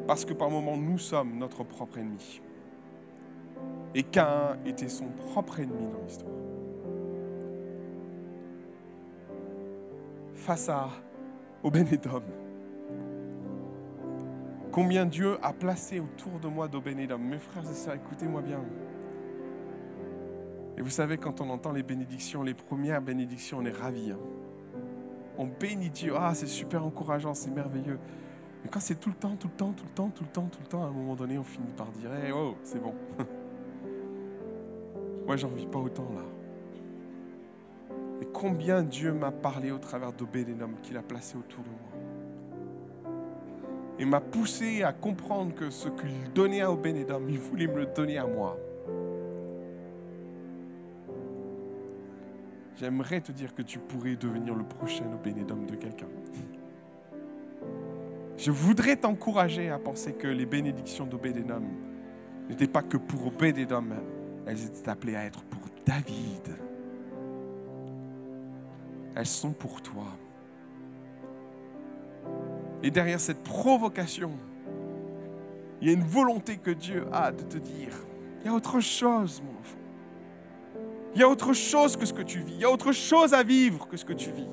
Parce que par moments, nous sommes notre propre ennemi. Et Caïn était son propre ennemi dans l'histoire. Face à Obénédom, combien Dieu a placé autour de moi d'Obénédom. Mes frères et sœurs, écoutez-moi bien. Et vous savez, quand on entend les bénédictions, les premières bénédictions, on est ravis. Hein. On bénit Dieu. Ah, c'est super encourageant, c'est merveilleux. Mais quand c'est tout le temps, tout le temps, tout le temps, tout le temps, tout le temps, à un moment donné, on finit par dire hey, oh, c'est bon. [laughs] Moi, j'en vis pas autant là. Et combien Dieu m'a parlé au travers d'Obédénom qu'il a placé autour de moi. Et m'a poussé à comprendre que ce qu'il donnait à Obédénom, il voulait me le donner à moi. J'aimerais te dire que tu pourrais devenir le prochain Obédénom de quelqu'un. Je voudrais t'encourager à penser que les bénédictions d'Obédénom n'étaient pas que pour Obédénom, elles étaient appelées à être pour David. Elles sont pour toi. Et derrière cette provocation, il y a une volonté que Dieu a de te dire, il y a autre chose, mon enfant. Il y a autre chose que ce que tu vis. Il y a autre chose à vivre que ce que tu vis.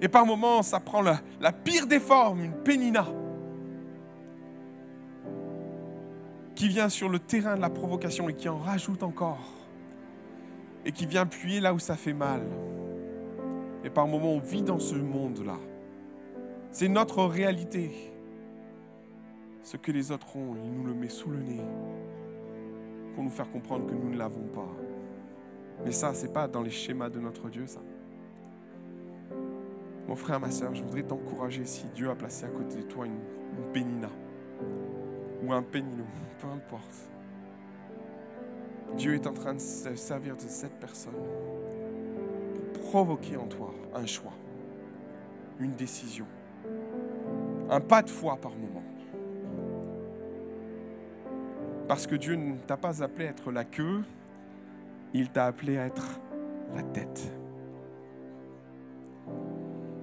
Et par moments, ça prend la, pire des formes, une pénina. qui vient sur le terrain de la provocation et qui en rajoute encore, et qui vient appuyer là où ça fait mal. Et par moments, on vit dans ce monde-là. C'est notre réalité. Ce que les autres ont, il nous le met sous le nez pour nous faire comprendre que nous ne l'avons pas. Mais ça, c'est pas dans les schémas de notre Dieu, ça. Mon frère, ma soeur, je voudrais t'encourager si Dieu a placé à côté de toi une, pénina ou un pénilou, [laughs] peu importe. Dieu est en train de se servir de cette personne provoquer en toi un choix, une décision, un pas de foi par moment. Parce que Dieu ne t'a pas appelé à être la queue, il t'a appelé à être la tête.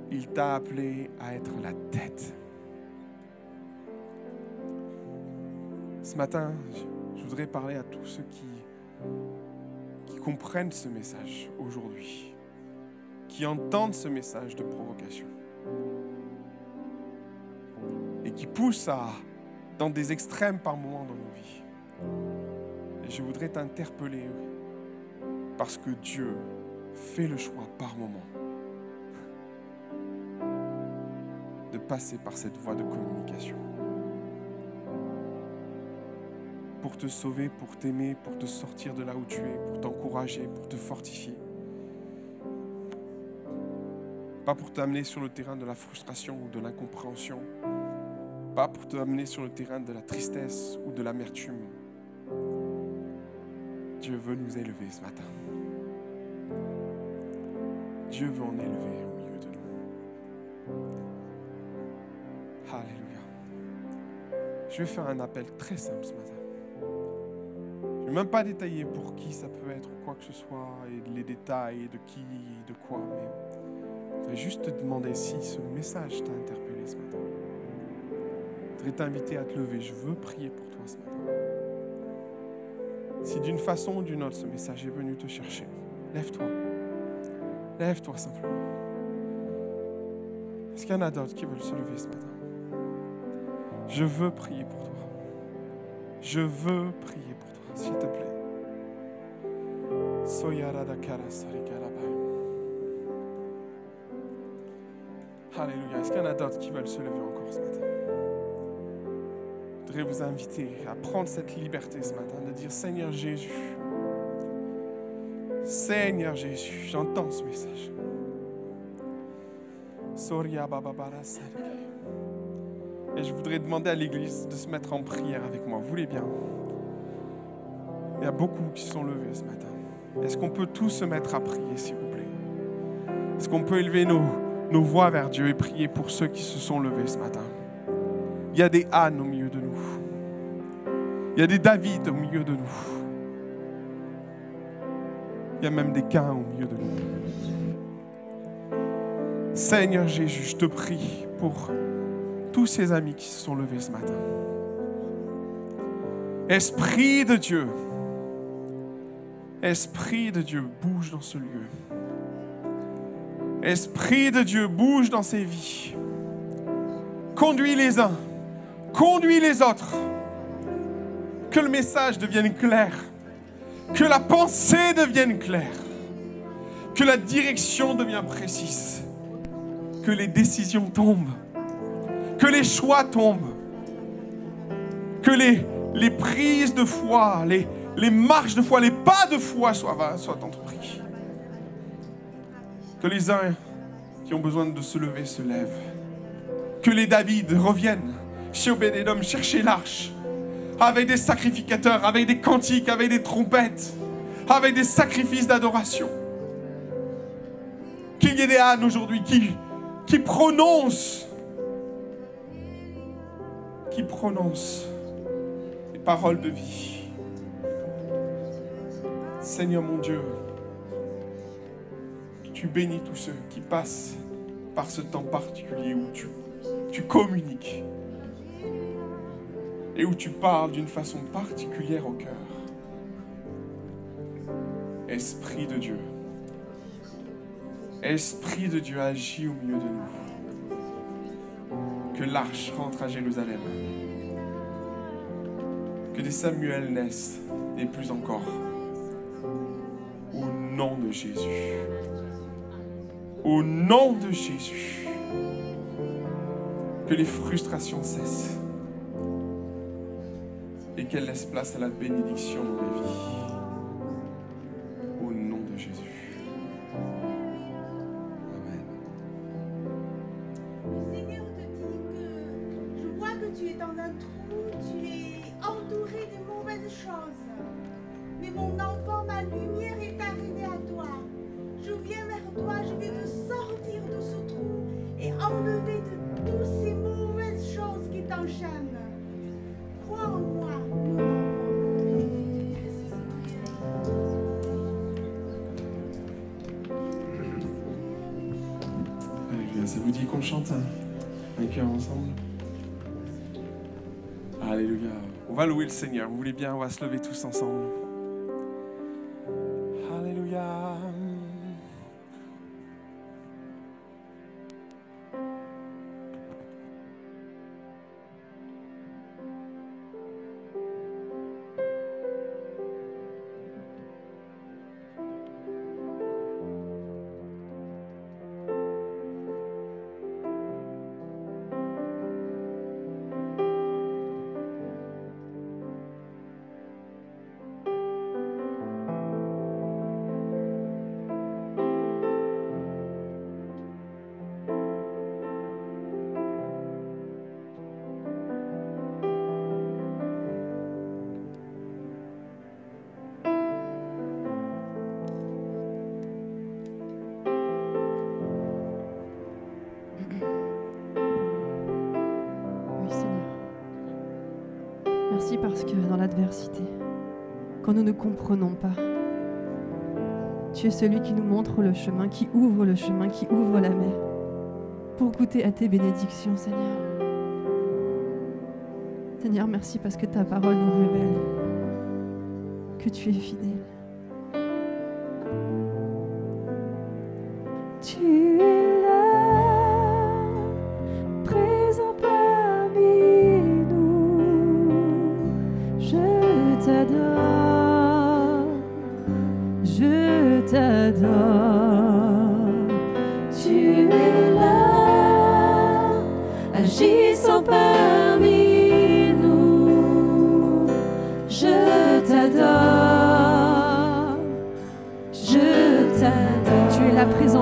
Il t'a appelé à être la tête. Ce matin, je voudrais parler à tous ceux qui, comprennent ce message aujourd'hui, qui entendent ce message de provocation et qui poussent à, dans des extrêmes par moments dans nos vies. Et je voudrais t'interpeller parce que Dieu fait le choix par moment de passer par cette voie de communication. pour te sauver, pour t'aimer, pour te sortir de là où tu es, pour t'encourager, pour te fortifier. Pas pour t'amener sur le terrain de la frustration ou de l'incompréhension. Pas pour t'amener sur le terrain de la tristesse ou de l'amertume. Dieu veut nous élever ce matin. Dieu veut en élever au milieu de nous. Alléluia. Je vais faire un appel très simple ce matin. Je ne vais même pas détailler pour qui ça peut être ou quoi que ce soit, et les détails de qui, de quoi, mais je voudrais juste te demander si ce message t'a interpellé ce matin. Je voudrais t'inviter à te lever. Je veux prier pour toi ce matin. Si d'une façon ou d'une autre ce message est venu te chercher, lève-toi. Lève-toi simplement. Est-ce qu'il y en a d'autres qui veulent se lever ce matin? Je veux prier pour toi. Je veux prier pour toi s'il te plaît. Alléluia. Est-ce qu'il y en a d'autres qui veulent se lever encore ce matin? Je voudrais vous inviter à prendre cette liberté ce matin de dire Seigneur Jésus, Seigneur Jésus, j'entends ce message. Et je voudrais demander à l'Église de se mettre en prière avec moi. Vous voulez bien? Il y a beaucoup qui sont levés ce matin. Est-ce qu'on peut tous se mettre à prier, s'il vous plaît? Est-ce qu'on peut élever nos, nos voix vers Dieu et prier pour ceux qui se sont levés ce matin. Il y a des Anne au milieu de nous. Il y a des David au milieu de nous. Il y a même des Cains au milieu de nous. Seigneur Jésus, je te prie pour tous ces amis qui se sont levés ce matin. Esprit de Dieu, Esprit de Dieu, bouge dans ce lieu. Esprit de Dieu, bouge dans ces vies. Conduis les uns, conduis les autres. Que le message devienne clair. Que la pensée devienne claire. Que la direction devienne précise. Que les décisions tombent. Que les choix tombent. Que les, prises de foi, les, marches de foi, les pas de foi soient, soient entrepris. Que les uns qui ont besoin de se lever se lèvent. Que les David reviennent chez Obédédom chercher l'arche avec des sacrificateurs, avec des cantiques, avec des trompettes, avec des sacrifices d'adoration. Qu'il y ait des ânes aujourd'hui qui, qui prononcent, qui prononcent les paroles de vie. Seigneur mon Dieu, tu bénis tous ceux qui passent par ce temps particulier où tu, communiques et où tu parles d'une façon particulière au cœur. Esprit de Dieu, Esprit de Dieu agit au milieu de nous. Que l'arche rentre à Jérusalem. Que des Samuel naissent et plus encore nom de Jésus. Au nom de Jésus. Que les frustrations cessent. Et qu'elles laissent place à la bénédiction dans les vies. Seigneur. Vous voulez bien On va se lever tous ensemble. Dans l'adversité, quand nous ne comprenons pas, tu es celui qui nous montre le chemin, qui ouvre le chemin, qui ouvre la mer pour goûter à tes bénédictions, Seigneur. Seigneur, merci parce que ta parole nous révèle que tu es fidèle.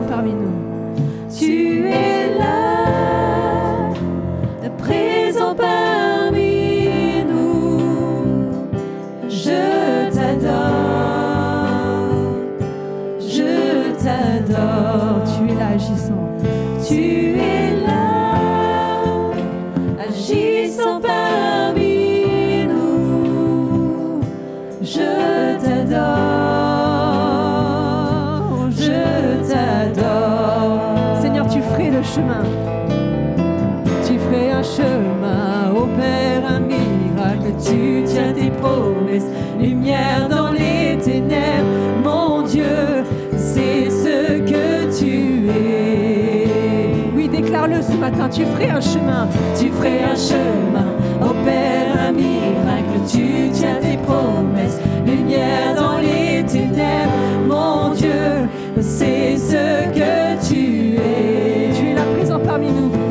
parmi nous. Tu es là, présent parmi nous. Je t'adore, je t'adore. Tu es là, agissant. Tu tu ferais un chemin, tu ferais un chemin. Opère un miracle, tu tiens tes promesses. Lumière dans les ténèbres, mon Dieu, c'est ce que tu es. Tu es la présent parmi nous.